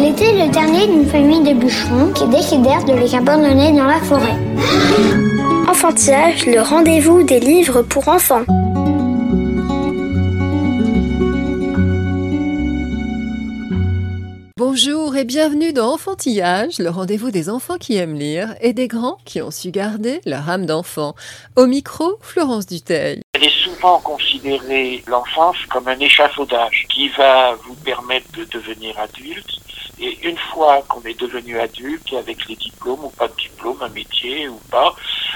Elle était le dernier d'une famille de bûcherons qui décidèrent de les abandonner dans la forêt. Enfantillage, le rendez-vous des livres pour enfants. Bonjour et bienvenue dans Enfantillage, le rendez-vous des enfants qui aiment lire et des grands qui ont su garder leur âme d'enfant. Au micro, Florence Duteil. Elle est souvent considérée l'enfance comme un échafaudage qui va vous permettre de devenir adulte. Et une fois qu'on est devenu adulte, avec les diplômes ou pas de diplôme, un métier ou pas,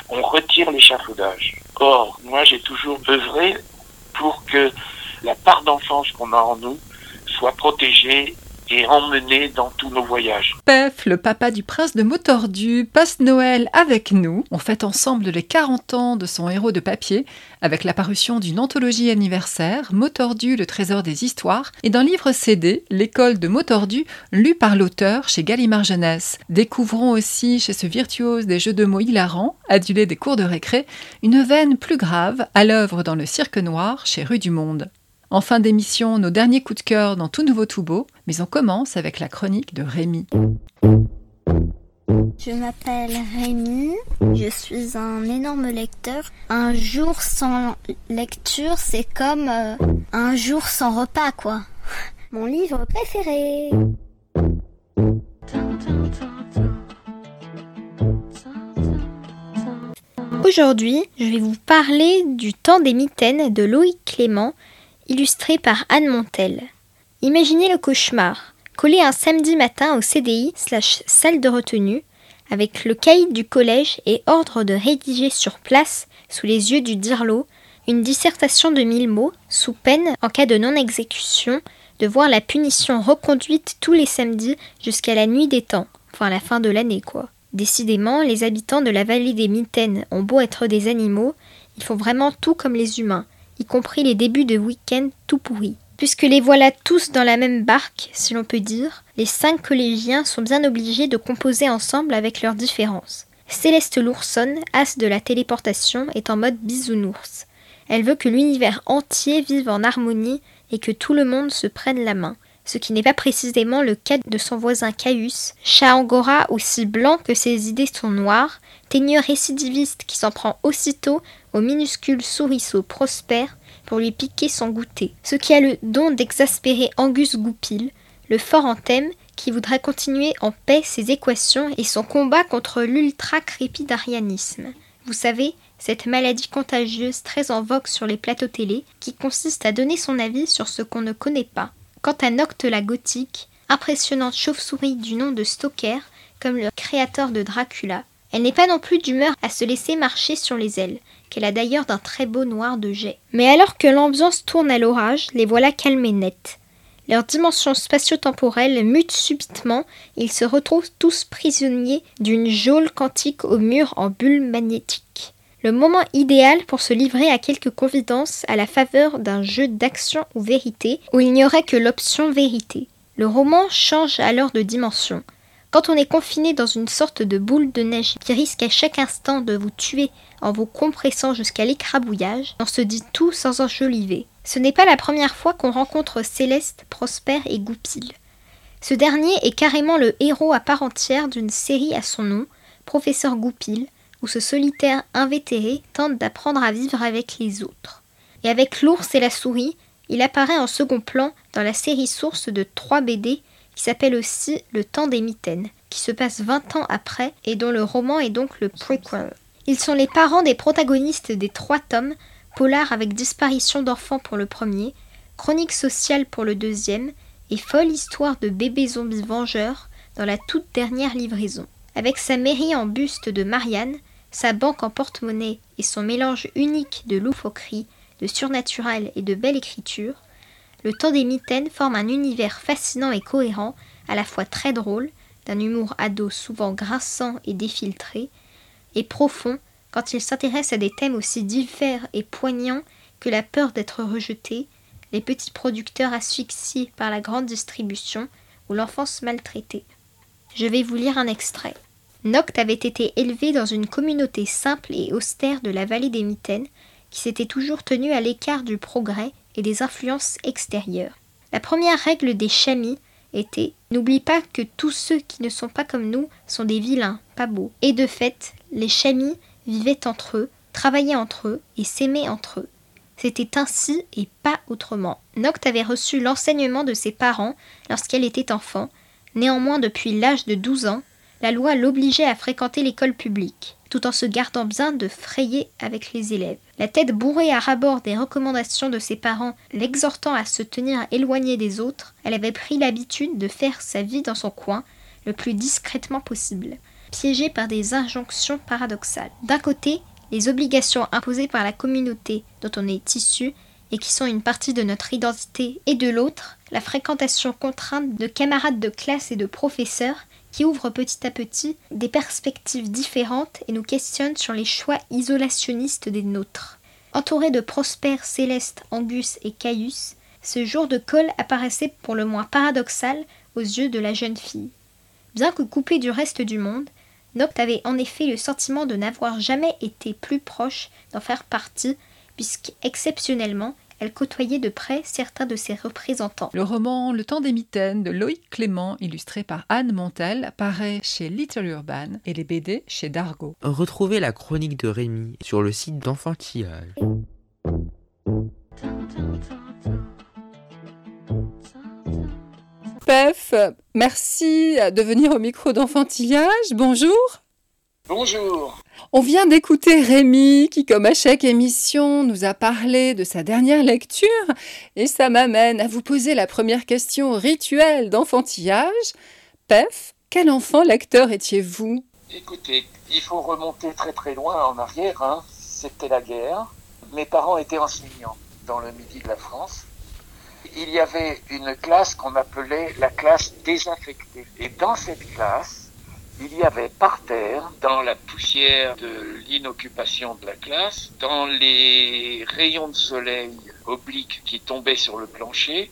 on retire l'échafaudage. Or, moi j'ai toujours œuvré pour que la part d'enfance qu'on a en nous soit protégée et emmenée dans tous nos voyages. Pef, le papa du prince de Motordu, passe Noël avec nous. On fête ensemble les 40 ans de son héros de papier avec la parution d'une anthologie anniversaire, Motordu, le trésor des histoires, et d'un livre CD, L'école de Motordu, lu par l'auteur chez Gallimard Jeunesse. Découvrons aussi chez ce virtuose des jeux de mots hilarants, adulé des cours de récré, une veine plus grave à l'œuvre dans le cirque noir chez Rue du Monde. En fin d'émission, nos derniers coups de cœur dans Tout Nouveau Tout Beau, mais on commence avec la chronique de Rémi. Je m'appelle Rémi, je suis un énorme lecteur. Un jour sans lecture, c'est comme euh, un jour sans repas, quoi. Mon livre préféré. Aujourd'hui, je vais vous parler du temps des mitaines de Loïc Clément, illustré par Anne Montel. Imaginez le cauchemar. Coller un samedi matin au CDI slash salle de retenue avec le cahier du collège et ordre de rédiger sur place, sous les yeux du dirlo, une dissertation de mille mots, sous peine, en cas de non-exécution, de voir la punition reconduite tous les samedis jusqu'à la nuit des temps, enfin la fin de l'année quoi. Décidément, les habitants de la vallée des Mitaines ont beau être des animaux, ils font vraiment tout comme les humains, y compris les débuts de week-end tout pourris. Puisque les voilà tous dans la même barque, si l'on peut dire, les cinq collégiens sont bien obligés de composer ensemble avec leurs différences. Céleste l'oursonne, as de la téléportation, est en mode bisounours. Elle veut que l'univers entier vive en harmonie et que tout le monde se prenne la main. Ce qui n'est pas précisément le cas de son voisin Caius, chat angora aussi blanc que ses idées sont noires, teigneur récidiviste qui s'en prend aussitôt au minuscule souriceau prospère pour lui piquer son goûter. Ce qui a le don d'exaspérer Angus Goupil, le fort en thème qui voudrait continuer en paix ses équations et son combat contre l'ultra-crépidarianisme. Vous savez, cette maladie contagieuse très en vogue sur les plateaux télé qui consiste à donner son avis sur ce qu'on ne connaît pas. Quant à Nocte la gothique, impressionnante chauve-souris du nom de Stoker, comme le créateur de Dracula, elle n'est pas non plus d'humeur à se laisser marcher sur les ailes, qu'elle a d'ailleurs d'un très beau noir de jet. Mais alors que l'ambiance tourne à l'orage, les voilà calmés net. Leur dimension spatio-temporelle mute subitement, ils se retrouvent tous prisonniers d'une geôle quantique au mur en bulle magnétique. Le moment idéal pour se livrer à quelques confidences à la faveur d'un jeu d'action ou vérité où il n'y aurait que l'option vérité. Le roman change alors de dimension. Quand on est confiné dans une sorte de boule de neige qui risque à chaque instant de vous tuer en vous compressant jusqu'à l'écrabouillage, on se dit tout sans enjoliver. Ce n'est pas la première fois qu'on rencontre Céleste, Prosper et Goupil. Ce dernier est carrément le héros à part entière d'une série à son nom, Professeur Goupil, où ce solitaire invétéré tente d'apprendre à vivre avec les autres. Et avec l'ours et la souris, il apparaît en second plan dans la série source de 3 BD qui s'appelle aussi Le temps des mitaines, qui se passe 20 ans après et dont le roman est donc le prequel. Ils sont les parents des protagonistes des trois tomes, Polar avec disparition d'enfants pour le premier, Chronique sociale pour le deuxième, et Folle histoire de bébé zombie vengeur dans la toute dernière livraison. Avec sa mairie en buste de Marianne, sa banque en porte-monnaie et son mélange unique de loufoquerie, de surnaturel et de belle écriture, le temps des mitaines forme un univers fascinant et cohérent, à la fois très drôle, d'un humour ado souvent grinçant et défiltré, et profond quand il s'intéresse à des thèmes aussi divers et poignants que la peur d'être rejeté, les petits producteurs asphyxiés par la grande distribution ou l'enfance maltraitée. Je vais vous lire un extrait. Noct avait été élevé dans une communauté simple et austère de la vallée des Mitaines, qui s'était toujours tenue à l'écart du progrès et des influences extérieures. La première règle des chamis était N'oublie pas que tous ceux qui ne sont pas comme nous sont des vilains, pas beaux. Et de fait, les chamis vivaient entre eux, travaillaient entre eux et s'aimaient entre eux. C'était ainsi et pas autrement. Noct avait reçu l'enseignement de ses parents lorsqu'elle était enfant. Néanmoins, depuis l'âge de 12 ans, la loi l'obligeait à fréquenter l'école publique, tout en se gardant bien de frayer avec les élèves. La tête bourrée à rabord des recommandations de ses parents, l'exhortant à se tenir éloignée des autres, elle avait pris l'habitude de faire sa vie dans son coin, le plus discrètement possible, piégée par des injonctions paradoxales. D'un côté, les obligations imposées par la communauté dont on est issu et qui sont une partie de notre identité, et de l'autre, la fréquentation contrainte de camarades de classe et de professeurs qui ouvrent petit à petit des perspectives différentes et nous questionnent sur les choix isolationnistes des nôtres. Entouré de Prosper, Céleste, Angus et Caius, ce jour de colle apparaissait pour le moins paradoxal aux yeux de la jeune fille. Bien que coupée du reste du monde, Noct avait en effet le sentiment de n'avoir jamais été plus proche d'en faire partie, puisque exceptionnellement elle côtoyait de près certains de ses représentants. Le roman Le temps des mitaines de Loïc Clément, illustré par Anne Montel, paraît chez Little Urban et les BD chez Dargo. Retrouvez la chronique de Rémi sur le site d'enfantillage. Pef, merci de venir au micro d'enfantillage. Bonjour. Bonjour. On vient d'écouter Rémi qui, comme à chaque émission, nous a parlé de sa dernière lecture et ça m'amène à vous poser la première question rituelle d'enfantillage. Pef, quel enfant lecteur étiez-vous? Écoutez, il faut remonter très très loin en arrière. Hein. C'était la guerre. Mes parents étaient enseignants dans le midi de la France il y avait une classe qu'on appelait la classe désaffectée. Et dans cette classe, il y avait par terre, dans la poussière de l'inoccupation de la classe, dans les rayons de soleil obliques qui tombaient sur le plancher,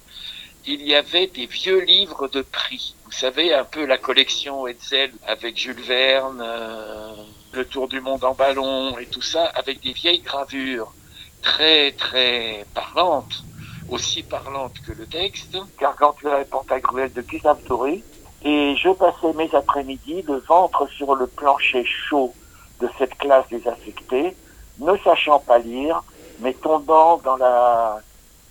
il y avait des vieux livres de prix. Vous savez, un peu la collection Hetzel avec Jules Verne, euh, Le Tour du monde en ballon et tout ça, avec des vieilles gravures très très parlantes aussi parlante que le texte. Gargantua et Pantagruel de Gustave Doré. Et je passais mes après-midi le ventre sur le plancher chaud de cette classe désaffectée, ne sachant pas lire, mais tombant dans la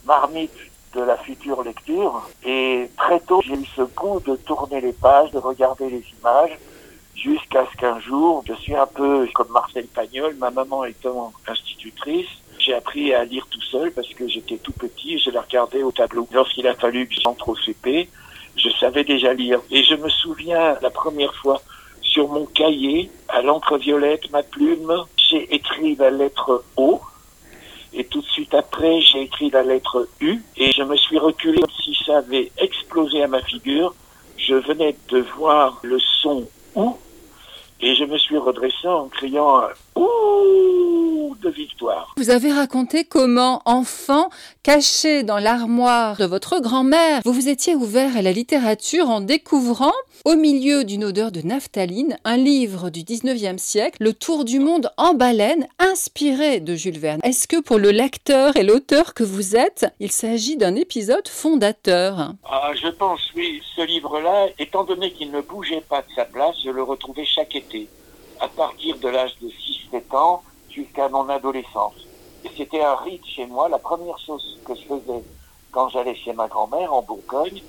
marmite de la future lecture. Et très tôt, j'ai eu ce goût de tourner les pages, de regarder les images, jusqu'à ce qu'un jour, je suis un peu comme Marcel Pagnol, ma maman étant institutrice, j'ai appris à lire tout seul parce que j'étais tout petit, je la regardais au tableau. Lorsqu'il a fallu que j'entre au CP, je savais déjà lire. Et je me souviens la première fois sur mon cahier, à l'encre violette, ma plume, j'ai écrit la lettre O. Et tout de suite après, j'ai écrit la lettre U. Et je me suis reculé comme si ça avait explosé à ma figure. Je venais de voir le son OU. Et je me suis redressé en criant Ouh victoire. Vous avez raconté comment, enfant, caché dans l'armoire de votre grand-mère, vous vous étiez ouvert à la littérature en découvrant, au milieu d'une odeur de naphtaline, un livre du 19e siècle, Le Tour du monde en baleine, inspiré de Jules Verne. Est-ce que pour le lecteur et l'auteur que vous êtes, il s'agit d'un épisode fondateur? Ah, Je pense, oui. Ce livre-là, étant donné qu'il ne bougeait pas de sa place, je le retrouvais chaque été à partir de l'âge de 6-7 ans jusqu'à mon adolescence. C'était un rite chez moi. La première chose que je faisais quand j'allais chez ma grand-mère en Bourgogne,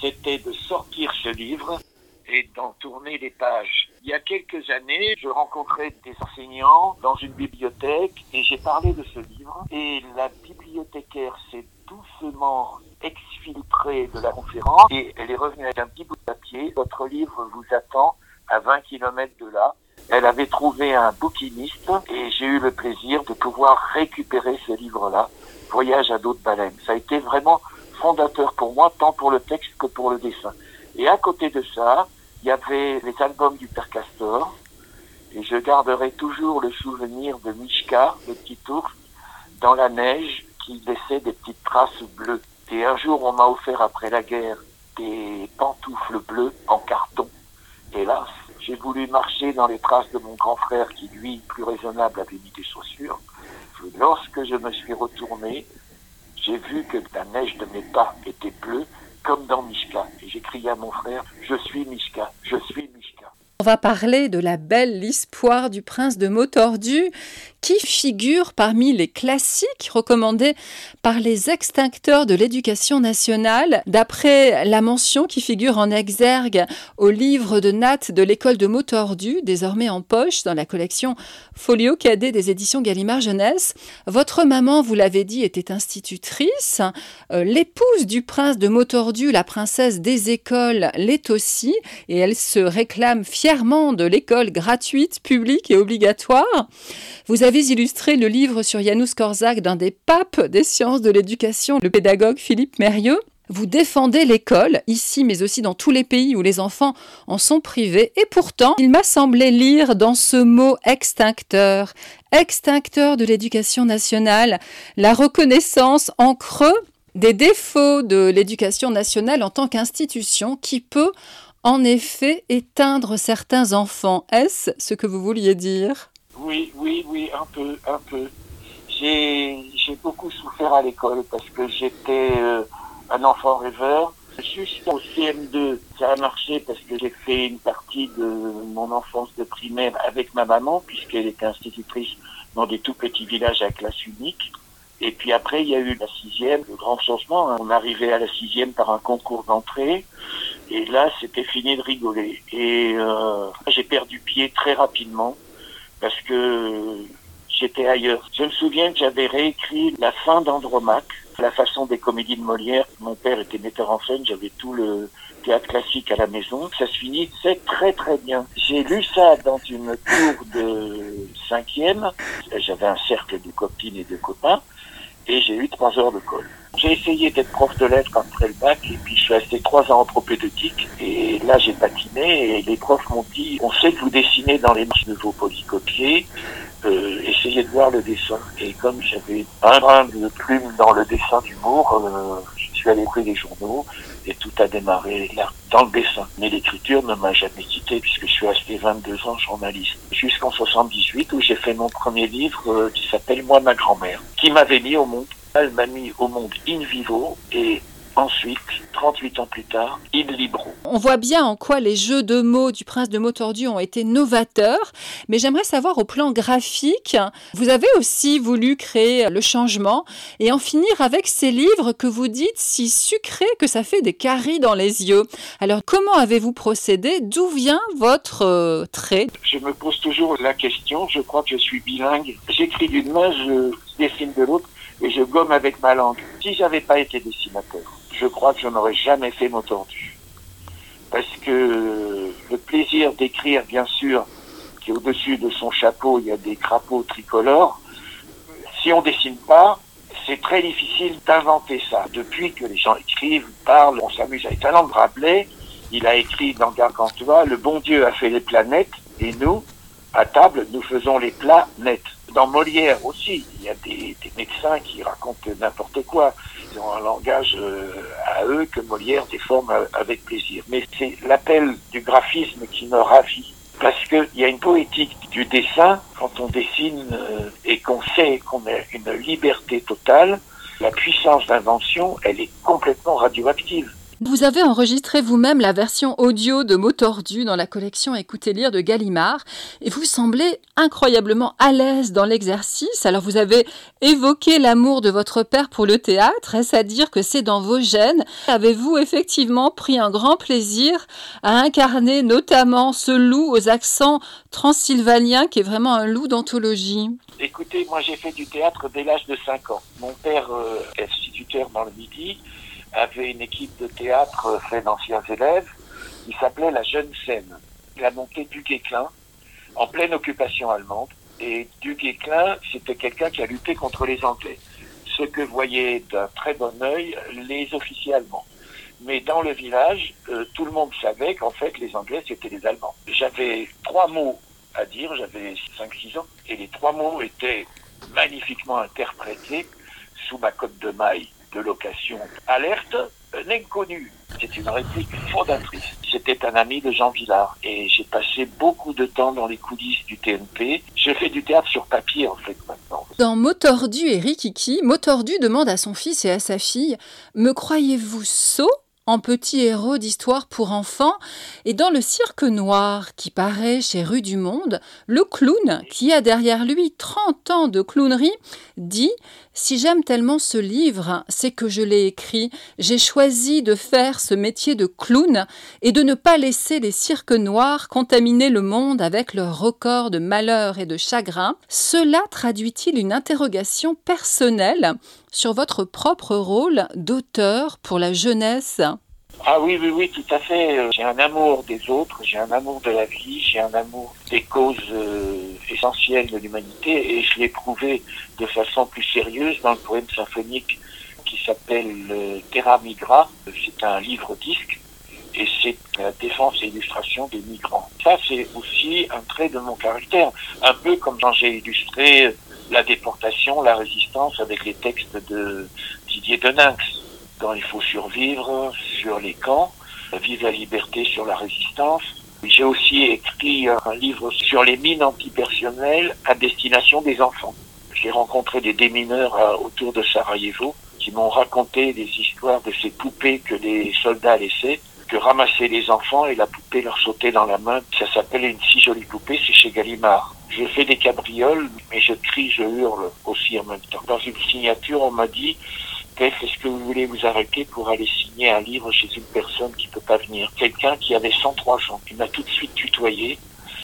c'était de sortir ce livre et d'en tourner les pages. Il y a quelques années, je rencontrais des enseignants dans une bibliothèque et j'ai parlé de ce livre et la bibliothécaire s'est doucement exfiltrée de la conférence et elle est revenue avec un petit bout de papier. Votre livre vous attend à 20 km de là. Elle avait trouvé un bouquiniste et j'ai eu le plaisir de pouvoir récupérer ce livre-là, Voyage à d'autres baleines. Ça a été vraiment fondateur pour moi, tant pour le texte que pour le dessin. Et à côté de ça, il y avait les albums du Père Castor. Et je garderai toujours le souvenir de Mishka, le petit ours, dans la neige, qui laissait des petites traces bleues. Et un jour, on m'a offert après la guerre des pantoufles bleues en carton. Hélas, j'ai voulu marcher dans les traces de mon grand frère qui, lui, plus raisonnable, avait mis des chaussures. Lorsque je me suis retourné, j'ai vu que la neige de mes pas était bleue, comme dans Mishka. Et j'ai crié à mon frère, je suis Mishka, je suis Mishka. On va parler de la belle L'Espoir du prince de Motordu, qui figure parmi les classiques recommandés par les extincteurs de l'éducation nationale, d'après la mention qui figure en exergue au livre de Nat de l'école de Motordu, désormais en poche dans la collection Folio Cadet des éditions Gallimard Jeunesse. Votre maman, vous l'avez dit, était institutrice. Euh, L'épouse du prince de Motordu, la princesse des écoles, l'est aussi, et elle se réclame fièrement de l'école gratuite, publique et obligatoire. Vous avez illustré le livre sur Janusz Korczak d'un des papes des sciences de l'éducation, le pédagogue Philippe Mérieux. Vous défendez l'école, ici mais aussi dans tous les pays où les enfants en sont privés, et pourtant, il m'a semblé lire dans ce mot extincteur, extincteur de l'éducation nationale, la reconnaissance en creux des défauts de l'éducation nationale en tant qu'institution qui peut en effet éteindre certains enfants. Est-ce ce que vous vouliez dire? Oui, oui, oui, un peu, un peu. J'ai j'ai beaucoup souffert à l'école parce que j'étais euh, un enfant rêveur. Jusqu'au CM2, ça a marché parce que j'ai fait une partie de mon enfance de primaire avec ma maman, puisqu'elle était institutrice dans des tout petits villages à classe unique. Et puis après, il y a eu la sixième, le grand changement. hein. On arrivait à la sixième par un concours d'entrée. Et là, c'était fini de rigoler. Et euh, j'ai perdu pied très rapidement parce que j'étais ailleurs. Je me souviens que j'avais réécrit la fin d'Andromaque, la façon des comédies de Molière. Mon père était metteur en scène, j'avais tout le théâtre classique à la maison. Ça se finissait très très bien. J'ai lu ça dans une cour de cinquième. J'avais un cercle de copines et de copains et j'ai eu trois heures de colle. J'ai essayé d'être prof de lettres après le bac et puis je suis resté trois ans en propédeutique et là j'ai patiné et les profs m'ont dit on sait que vous dessinez dans les marches de vos polycopiers, euh, essayez de voir le dessin. Et comme j'avais un brin de plume dans le dessin d'humour, euh, je suis allé ouvrir les journaux et tout a démarré là, dans le dessin. Mais l'écriture ne m'a jamais quitté puisque je suis resté 22 ans journaliste. Jusqu'en 78 où j'ai fait mon premier livre euh, qui s'appelle Moi ma grand-mère, qui m'avait mis au monde. Elle m'a mis au monde in vivo et ensuite, 38 ans plus tard, in libro. On voit bien en quoi les jeux de mots du prince de Motordu ont été novateurs, mais j'aimerais savoir au plan graphique, vous avez aussi voulu créer le changement et en finir avec ces livres que vous dites si sucrés que ça fait des caries dans les yeux. Alors comment avez-vous procédé? D'où vient votre euh, trait? Je me pose toujours la question, je crois que je suis bilingue. J'écris d'une main, je dessine de l'autre et je gomme avec ma langue. Si j'avais pas été dessinateur, je crois que je n'aurais jamais fait Motordu. Parce que le plaisir d'écrire, bien sûr, qui au-dessus de son chapeau, il y a des crapauds tricolores. Si on dessine pas, c'est très difficile d'inventer ça. Depuis que les gens écrivent, parlent, on s'amuse avec de Rabelais, il a écrit dans Gargantua, le bon Dieu a fait les planètes et nous, à table, nous faisons les plats nets. Dans Molière aussi, il y a des médecins qui racontent n'importe quoi. Ils ont un langage euh, à eux que Molière déforme a- avec plaisir. Mais c'est l'appel du graphisme qui me ravit. Parce qu'il y a une poétique du dessin, quand on dessine euh, et qu'on sait qu'on a une liberté totale, la puissance d'invention, elle est complètement radioactive. Vous avez enregistré vous-même la version audio de Mots tordus dans la collection Écoutez lire de Gallimard et vous semblez incroyablement à l'aise dans l'exercice. Alors vous avez évoqué l'amour de votre père pour le théâtre, est-ce à dire que c'est dans vos gènes? Avez-vous effectivement pris un grand plaisir à incarner notamment ce loup aux accents transylvaniens qui est vraiment un loup d'anthologie? Écoutez, moi j'ai fait du théâtre dès l'âge de 5 ans. Mon père, euh, instituteur dans le Midi, avait une équipe de théâtre euh, fait d'anciens élèves qui s'appelait la Jeune Scène. Il a monté du Guesclin en pleine occupation allemande. Et du Guesclin, c'était quelqu'un qui a lutté contre les Anglais. Ce que voyaient d'un très bon œil les officiers allemands. Mais dans le village, euh, tout le monde savait qu'en fait les Anglais c'était les Allemands. J'avais trois mots à dire, j'avais 5-6 ans, et les trois mots étaient magnifiquement interprétés sous ma cote de maille location. Alerte, un inconnu. C'est une réplique fondatrice. C'était un ami de Jean Villard et j'ai passé beaucoup de temps dans les coulisses du TNP. Je fais du théâtre sur papier en fait maintenant. Dans Motordu et Rikiki, Motordu demande à son fils et à sa fille Me croyez-vous sot en petit héros d'histoire pour enfants, et dans le cirque noir qui paraît chez Rue du Monde, le clown, qui a derrière lui 30 ans de clownerie, dit Si j'aime tellement ce livre, c'est que je l'ai écrit, j'ai choisi de faire ce métier de clown et de ne pas laisser les cirques noirs contaminer le monde avec leurs records de malheur et de chagrin. Cela traduit-il une interrogation personnelle sur votre propre rôle d'auteur pour la jeunesse? Ah oui, oui, oui, tout à fait. Euh, J'ai un amour des autres, j'ai un amour de la vie, j'ai un amour des causes euh, essentielles de l'humanité et je l'ai prouvé de façon plus sérieuse dans le poème symphonique qui s'appelle euh, Terra Migra. C'est un livre-disque et c'est la défense et illustration des migrants. Ça, c'est aussi un trait de mon caractère, un peu comme quand j'ai illustré la déportation, la résistance avec les textes de Didier Deninx. Dans Il faut survivre, sur les camps, Vive la liberté sur la résistance. J'ai aussi écrit un livre sur les mines antipersonnelles à destination des enfants. J'ai rencontré des démineurs euh, autour de Sarajevo qui m'ont raconté des histoires de ces poupées que les soldats laissaient, que ramassaient les enfants et la poupée leur sautait dans la main. Ça s'appelle une si jolie poupée, c'est chez Gallimard. Je fais des cabrioles, mais je crie, je hurle aussi en même temps. Dans une signature, on m'a dit, Est-ce que vous voulez vous arrêter pour aller signer un livre chez une personne qui peut pas venir Quelqu'un qui avait 103 ans. Il m'a tout de suite tutoyé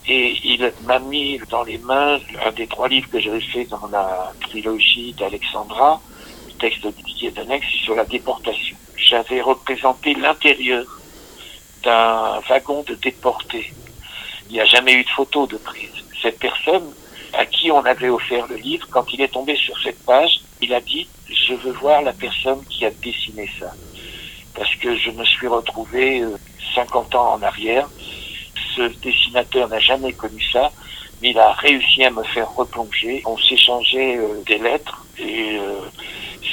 et il m'a mis dans les mains un des trois livres que j'avais fait dans la trilogie d'Alexandra, le texte de Didier Danex sur la déportation. J'avais représenté l'intérieur d'un wagon de déportés. Il n'y a jamais eu de photo de prise. Cette personne à qui on avait offert le livre, quand il est tombé sur cette page, il a dit je veux voir la personne qui a dessiné ça. Parce que je me suis retrouvé euh, 50 ans en arrière. Ce dessinateur n'a jamais connu ça, mais il a réussi à me faire replonger. On s'échangeait euh, des lettres et euh,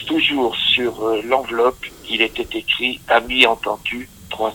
toujours sur euh, l'enveloppe, il était écrit Ami entendu, trois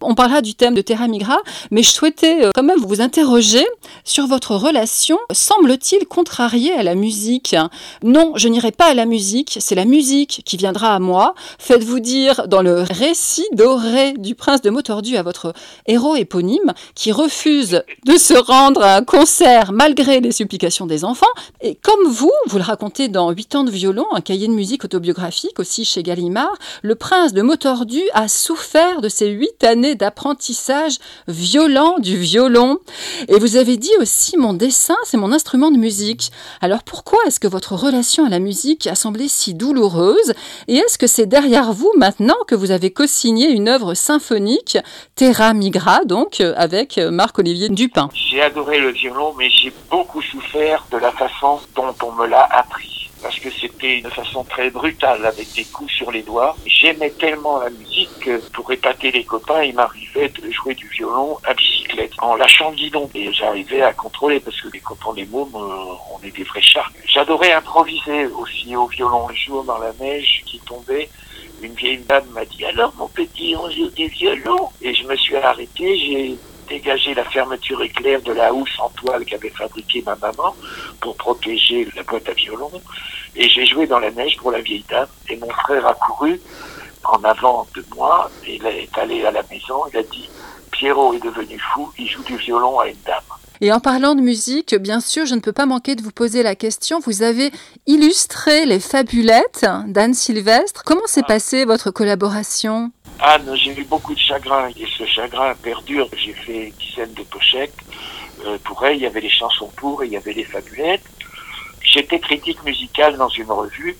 On parlera du thème de Terra Migra, mais je souhaitais euh, quand même vous interroger sur votre relation, semble-t-il, contrariée à la musique. Non, je n'irai pas à la musique, c'est la musique qui viendra à moi. Faites-vous dire dans le récit doré du prince de Motordu à votre héros éponyme, qui refuse de se rendre à un concert malgré les supplications des enfants. Et comme vous, vous le racontez dans 8 ans de violon, un cahier de musique autobiographique aussi chez Gallimard, le prince de Motordu a souffert de ces huit années d'apprentissage violent du violon. Et vous avez dit aussi, mon dessin, c'est mon instrument de musique. Alors pourquoi est-ce que votre relation à la musique a semblé si douloureuse? Et est-ce que c'est derrière vous maintenant que vous avez co-signé une œuvre symphonique, Terra Migra, donc, euh, avec euh, Marc-Olivier Dupin? J'ai adoré le violon, mais j'ai beaucoup souffert de la façon dont on me l'a appris. Parce que c'était une façon très brutale, avec des coups sur les doigts. J'aimais tellement la musique pour épater les copains, il m'arrivait de jouer du violon à bicyclette, en lâchant le guidon. Et j'arrivais à contrôler, parce que les copains des mômes, euh, on est des vrais chars. J'adorais improviser aussi au violon. Un jour, dans la neige qui tombait, une vieille dame m'a dit alors mon petit on joue du violon et je me suis arrêté j'ai dégagé la fermeture éclair de la housse en toile qu'avait fabriquée ma maman pour protéger la boîte à violon et j'ai joué dans la neige pour la vieille dame et mon frère a couru en avant de moi il est allé à la maison il a dit Pierrot est devenu fou il joue du violon à une dame Et en parlant de musique, bien sûr, je ne peux pas manquer de vous poser la question. Vous avez illustré les fabulettes d'Anne Sylvestre. Comment s'est passée votre collaboration? Anne, j'ai eu beaucoup de chagrin et ce chagrin perdure. J'ai fait une dizaine de pochettes. Euh, pour elle, il y avait les chansons pour et il y avait les fabulettes. J'étais critique musicale dans une revue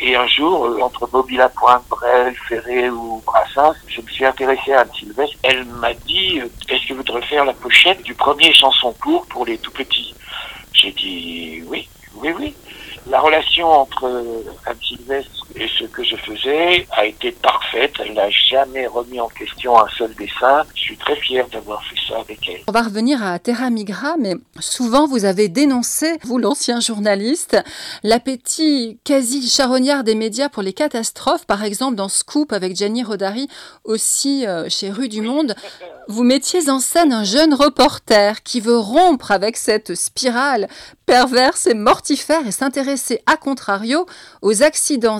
et un jour, euh, entre Bobby Lapointe, Brel, Ferré ou Brassens, je me suis intéressé à Anne Sylvestre. Elle m'a dit, euh, est-ce que vous voudrez faire la pochette du premier chanson pour pour les tout petits? J'ai dit oui, oui, oui. La relation entre euh, Anne Sylvestre et ce que je faisais a été parfaite. Elle n'a jamais remis en question un seul dessin. Je suis très fier d'avoir fait ça avec elle. On va revenir à Terra Migra, mais souvent vous avez dénoncé, vous l'ancien journaliste, l'appétit quasi charognard des médias pour les catastrophes. Par exemple, dans Scoop avec Gianni Rodari, aussi euh, chez Rue du Monde, vous mettiez en scène un jeune reporter qui veut rompre avec cette spirale perverse et mortifère et s'intéresser à contrario aux accidents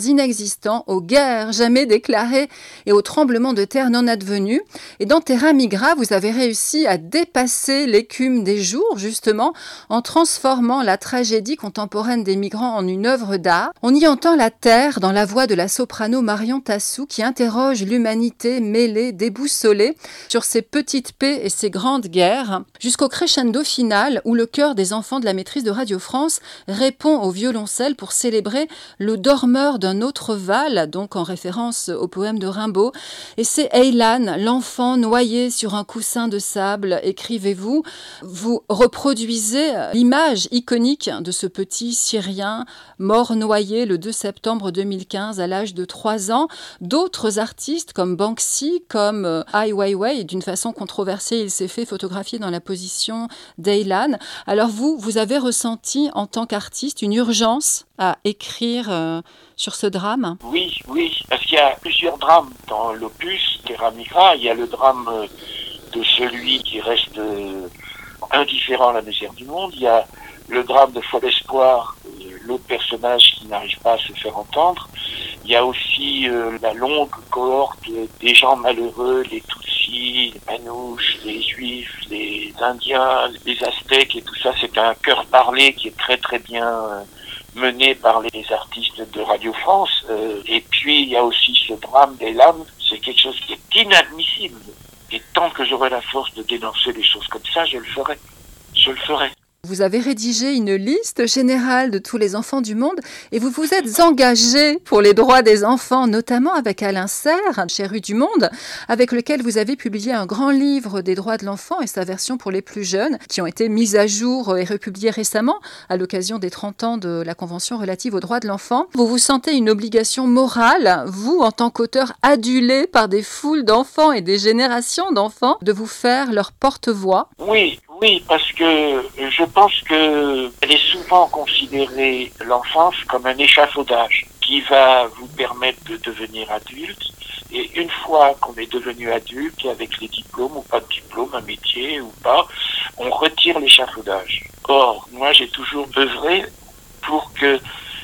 aux guerres jamais déclarées et aux tremblements de terre non advenus. Et dans Terra Migra, vous avez réussi à dépasser l'écume des jours, justement, en transformant la tragédie contemporaine des migrants en une œuvre d'art. On y entend la terre dans la voix de la soprano Marion Tassou qui interroge l'humanité mêlée, déboussolée sur ses petites paix et ses grandes guerres, jusqu'au crescendo final où le cœur des enfants de la maîtrise de Radio France répond au violoncelle pour célébrer le dormeur d'un autre Val, donc en référence au poème de Rimbaud. Et c'est Eilan, l'enfant noyé sur un coussin de sable, écrivez-vous. Vous reproduisez l'image iconique de ce petit Syrien mort noyé le 2 septembre 2015 à l'âge de 3 ans. D'autres artistes comme Banksy, comme euh, Ai Weiwei, d'une façon controversée, il s'est fait photographier dans la position d'Eilan. Alors vous, vous avez ressenti en tant qu'artiste une urgence à écrire euh, sur ce drame Oui, oui, parce qu'il y a plusieurs drames dans l'opus Terra Migra. Il y a le drame euh, de celui qui reste euh, indifférent à la misère du monde. Il y a le drame de Fol Espoir, l'autre personnage qui n'arrive pas à se faire entendre. Il y a aussi la longue cohorte des gens malheureux, les Tutsis, les Manouches, les Juifs, les Indiens, les Aztèques et tout ça. C'est un cœur parlé qui est très très bien mené par les artistes de Radio France. et puis il y a aussi ce drame des lames. C'est quelque chose qui est inadmissible. Et tant que j'aurai la force de dénoncer des choses comme ça, je le ferai. Je le ferai. Vous avez rédigé une liste générale de tous les enfants du monde et vous vous êtes engagé pour les droits des enfants, notamment avec Alain Serre, chez Rue du Monde, avec lequel vous avez publié un grand livre des droits de l'enfant et sa version pour les plus jeunes, qui ont été mises à jour et republiées récemment à l'occasion des 30 ans de la Convention relative aux droits de l'enfant. Vous vous sentez une obligation morale, vous, en tant qu'auteur adulé par des foules d'enfants et des générations d'enfants, de vous faire leur porte-voix Oui, oui, parce que je pense que elle est souvent considérée l'enfance comme un échafaudage qui va vous permettre de devenir adulte. Et une fois qu'on est devenu adulte, avec les diplômes ou pas de diplôme, un métier ou pas, on retire l'échafaudage. Or, moi, j'ai toujours œuvré pour que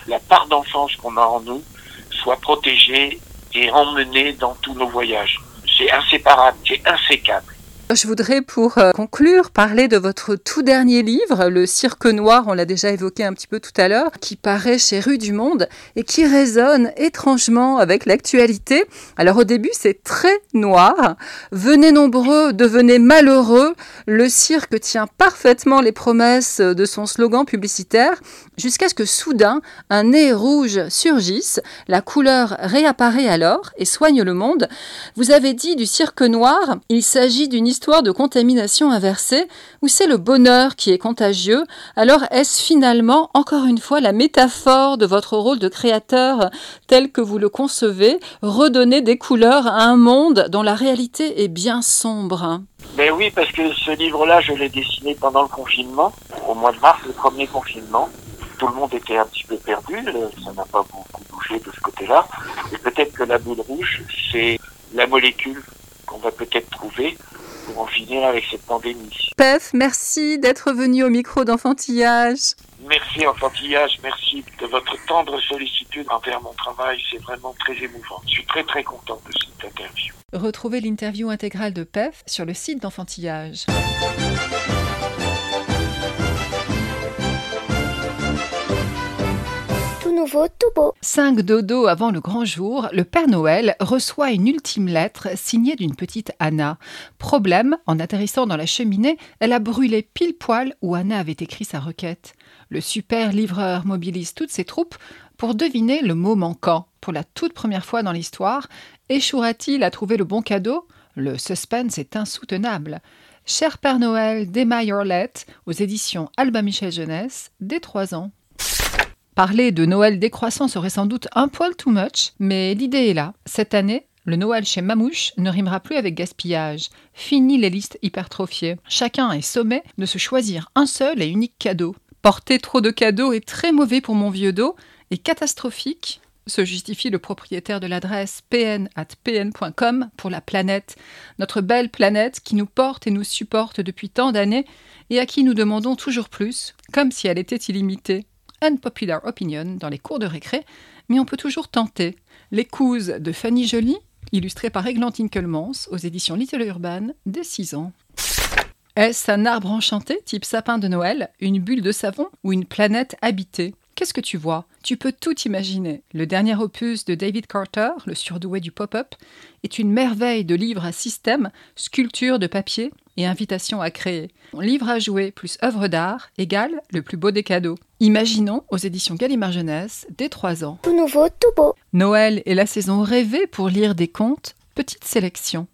la part d'enfance qu'on a en nous soit protégée et emmenée dans tous nos voyages. C'est inséparable, c'est insécable. Je voudrais pour euh, conclure parler de votre tout dernier livre, Le Cirque Noir, on l'a déjà évoqué un petit peu tout à l'heure, qui paraît chez Rue du Monde et qui résonne étrangement avec l'actualité. Alors au début c'est très noir, venez nombreux, devenez malheureux, le cirque tient parfaitement les promesses de son slogan publicitaire, jusqu'à ce que soudain un nez rouge surgisse, la couleur réapparaît alors et soigne le monde. Vous avez dit du cirque noir, il s'agit d'une histoire de contamination inversée où c'est le bonheur qui est contagieux, alors est-ce finalement encore une fois la métaphore de votre rôle de créateur tel que vous le concevez, redonner des couleurs à un monde dont la réalité est bien sombre? Mais oui, parce que ce livre-là, je l'ai dessiné pendant le confinement, au mois de mars, le premier confinement. Tout le monde était un petit peu perdu, ça n'a pas beaucoup bougé de ce côté-là. Et peut-être que la boule rouge, c'est la molécule qu'on va peut-être trouver pour en finir avec cette pandémie. Pef, merci d'être venu au micro d'enfantillage. Merci enfantillage, merci de votre tendre sollicitude envers mon travail, c'est vraiment très émouvant. Je suis très très content de cette interview. Retrouvez l'interview intégrale de Pef sur le site d'enfantillage. Cinq dodo avant le grand jour, le Père Noël reçoit une ultime lettre signée d'une petite Anna. Problème, en atterrissant dans la cheminée, elle a brûlé pile poil où Anna avait écrit sa requête. Le super livreur mobilise toutes ses troupes pour deviner le mot manquant. Pour la toute première fois dans l'histoire, échouera-t-il à trouver le bon cadeau? Le suspense est insoutenable. Cher Père Noël d'Emma Yorlette, aux éditions Alba Michel Jeunesse, dès 3 ans. Parler de Noël décroissant serait sans doute un poil too much, mais l'idée est là. Cette année, Le Noël chez Mamouche ne rimera plus avec gaspillage. Fini les listes hypertrophiées. Chacun est sommé de se choisir un seul et unique cadeau. Porter trop de cadeaux est très mauvais pour mon vieux dos et catastrophique se justifie le propriétaire de l'adresse pn.pn.com pour la planète, notre belle planète qui nous porte et nous supporte depuis tant d'années et à qui nous demandons toujours plus, comme si elle était illimitée. Unpopular opinion dans les cours de récré, mais on peut toujours tenter. L'écouse de Fanny Joly, illustrée par Églantine Kelmans aux éditions Little Urban, dès 6 ans. Est-ce un arbre enchanté, type sapin de Noël, une bulle de savon ou une planète habitée? Qu'est-ce que tu vois? Tu peux tout imaginer. Le dernier opus de David Carter, le surdoué du pop-up, est une merveille de livre à système, sculpture de papier et invitation à créer. Livre à jouer plus œuvre d'art égale le plus beau des cadeaux. Imaginons aux éditions Gallimard Jeunesse dès 3 ans. Tout nouveau, tout beau. Noël est la saison rêvée pour lire des contes. Petite sélection.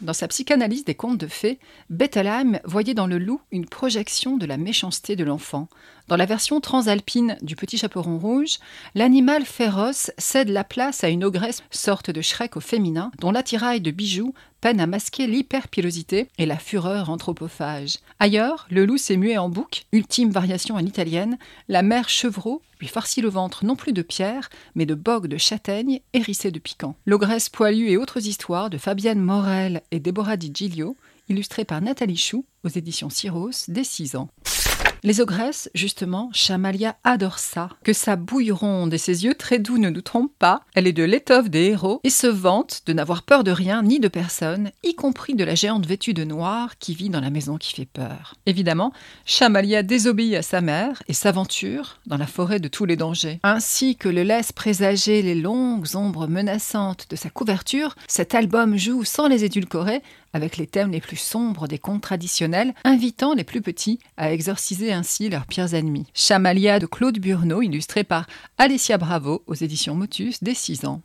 Dans sa psychanalyse des contes de fées, Bettelheim voyait dans le loup une projection de la méchanceté de l'enfant. Dans la version transalpine du Petit Chaperon Rouge, l'animal féroce cède la place à une ogresse, sorte de Shrek au féminin, dont l'attirail de bijoux peine à masquer l'hyperpilosité et la fureur anthropophage. Ailleurs, le loup s'est mué en bouc, ultime variation à l'italienne, la mère chevreau lui farcit le ventre non plus de pierre, mais de bogues de châtaigne hérissées de piquant. L'ogresse poilue et autres histoires de Fabienne Morel et Déborah Di Giglio, illustrées par Nathalie Chou aux éditions Syros dès 6 ans. Les ogresses, justement, Chamalia adore ça. Que sa bouille ronde et ses yeux très doux ne nous trompent pas, elle est de l'étoffe des héros et se vante de n'avoir peur de rien ni de personne, y compris de la géante vêtue de noir qui vit dans la maison qui fait peur. Évidemment, Chamalia désobéit à sa mère et s'aventure dans la forêt de tous les dangers. Ainsi que le laisse présager les longues ombres menaçantes de sa couverture, cet album joue sans les édulcorer avec les thèmes les plus sombres des contes traditionnels, invitant les plus petits à exorciser ainsi leurs pires ennemis. Chamalia de Claude Burneau, illustré par Alessia Bravo aux éditions Motus dès 6 ans.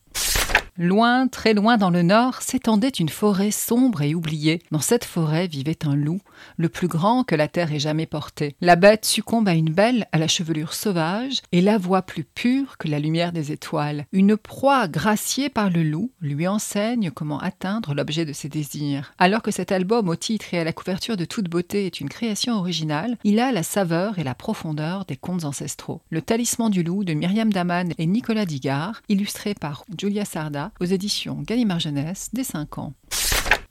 Loin, très loin dans le nord, s'étendait une forêt sombre et oubliée. Dans cette forêt vivait un loup, le plus grand que la terre ait jamais porté. La bête succombe à une belle à la chevelure sauvage et la voix plus pure que la lumière des étoiles. Une proie graciée par le loup lui enseigne comment atteindre l'objet de ses désirs. Alors que cet album au titre et à la couverture de toute beauté est une création originale, il a la saveur et la profondeur des contes ancestraux. Le talisman du loup de Myriam Daman et Nicolas Digard, illustré par Julia Sarda, aux éditions Gallimard Jeunesse dès 5 ans.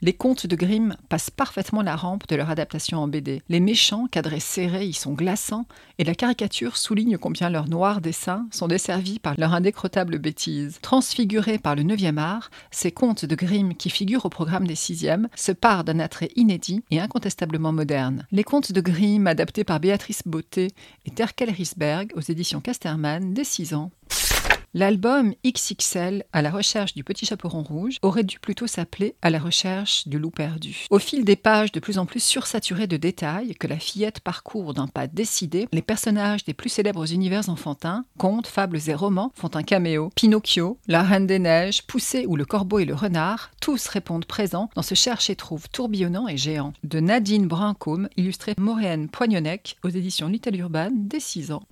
Les contes de Grimm passent parfaitement la rampe de leur adaptation en BD. Les méchants, cadrés serrés, y sont glaçants, et la caricature souligne combien leurs noirs dessins sont desservis par leur indécrottable bêtise. Transfigurés par le 9e art, ces contes de Grimm qui figurent au programme des 6e se parent d'un attrait inédit et incontestablement moderne. Les contes de Grimm, adaptés par Béatrice Beauté et Terkel Risberg aux éditions Casterman dès 6 ans, L'album XXL, à la recherche du petit chaperon rouge, aurait dû plutôt s'appeler À la recherche du loup perdu. Au fil des pages de plus en plus sursaturées de détails que la fillette parcourt d'un pas décidé, les personnages des plus célèbres univers enfantins, contes, fables et romans font un caméo. Pinocchio, La Reine des Neiges, Poussé ou Le Corbeau et le Renard, tous répondent présents dans ce cherche et trouve tourbillonnant et géant. De Nadine Brincombe, illustré Maureen Poignonnec aux éditions Little Urban dès 6 ans.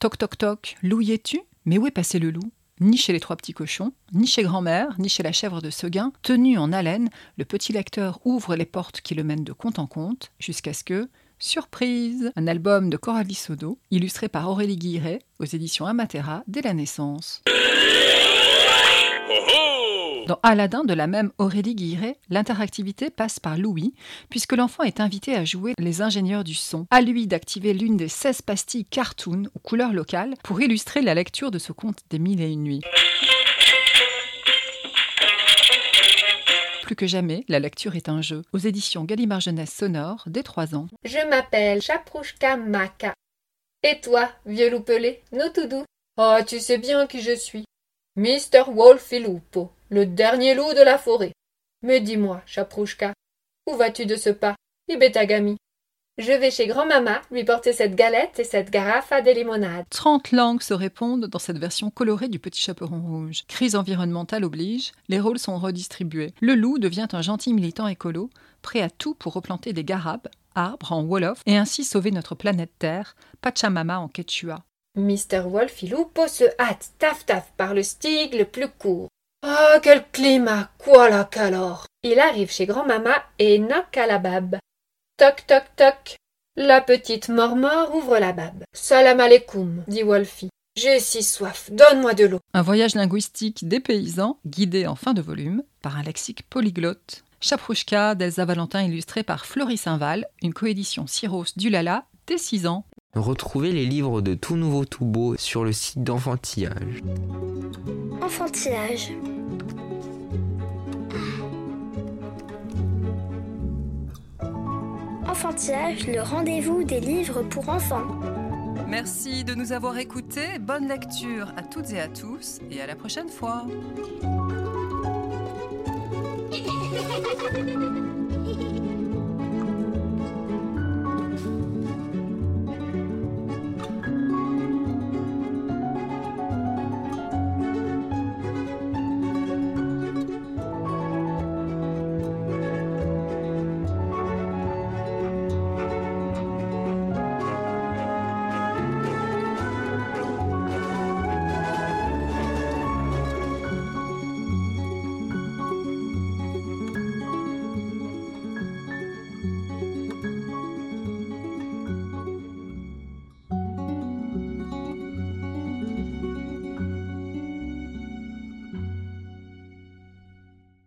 Toc toc toc, es-tu? Mais où est passé le loup? Ni chez les trois petits cochons, ni chez grand-mère, ni chez la chèvre de Seguin. Tenu en haleine, le petit lecteur ouvre les portes qui le mènent de compte en compte, jusqu'à ce que, surprise, un album de Coralie Sodo, illustré par Aurélie Guiret, aux éditions Amatera, dès la naissance. Dans Aladdin de la même Aurélie Guiret, l'interactivité passe par Louis, puisque l'enfant est invité à jouer les ingénieurs du son. À lui d'activer l'une des 16 pastilles cartoon aux couleurs locales pour illustrer la lecture de ce conte des mille et une nuits. Plus que jamais, la lecture est un jeu. Aux éditions Gallimard Jeunesse Sonore, dès 3 ans. Je m'appelle Chaprouchka Maka. Et toi, vieux loup pelé, nous tout doux Oh, tu sais bien qui je suis. Mister Wolfilupo, le dernier loup de la forêt. Mais dis-moi, Chaprouchka, où vas-tu de ce pas, Ibetagami? Je vais chez grand-mama lui porter cette galette et cette garafe de limonade. Trente langues se répondent dans cette version colorée du Petit Chaperon Rouge. Crise environnementale oblige, les rôles sont redistribués. Le loup devient un gentil militant écolo, prêt à tout pour replanter des garabes, arbres en Wolof, et ainsi sauver notre planète Terre, Pachamama en quechua. Mister Wolfilupo se hâte taf taf par le stig le plus court. Ah, quel climat, quoi la calor Il arrive chez grand-mama et knock à la babe. Toc, toc, toc. La petite mormore ouvre la babe. Salam alaikum, dit Wolfie. J'ai si soif, donne-moi de l'eau. Un voyage linguistique des paysans, guidé en fin de volume par un lexique polyglotte. Chaprouchka d'Elsa Valentin illustré par Floris Saint-Val, une coédition Cyros du Lala dès 6 ans. Retrouvez les livres de Tout Nouveau Tout Beau sur le site d'Enfantillage. Enfantillage. Enfantillage, le rendez-vous des livres pour enfants. Merci de nous avoir écoutés, bonne lecture à toutes et à tous et à la prochaine fois.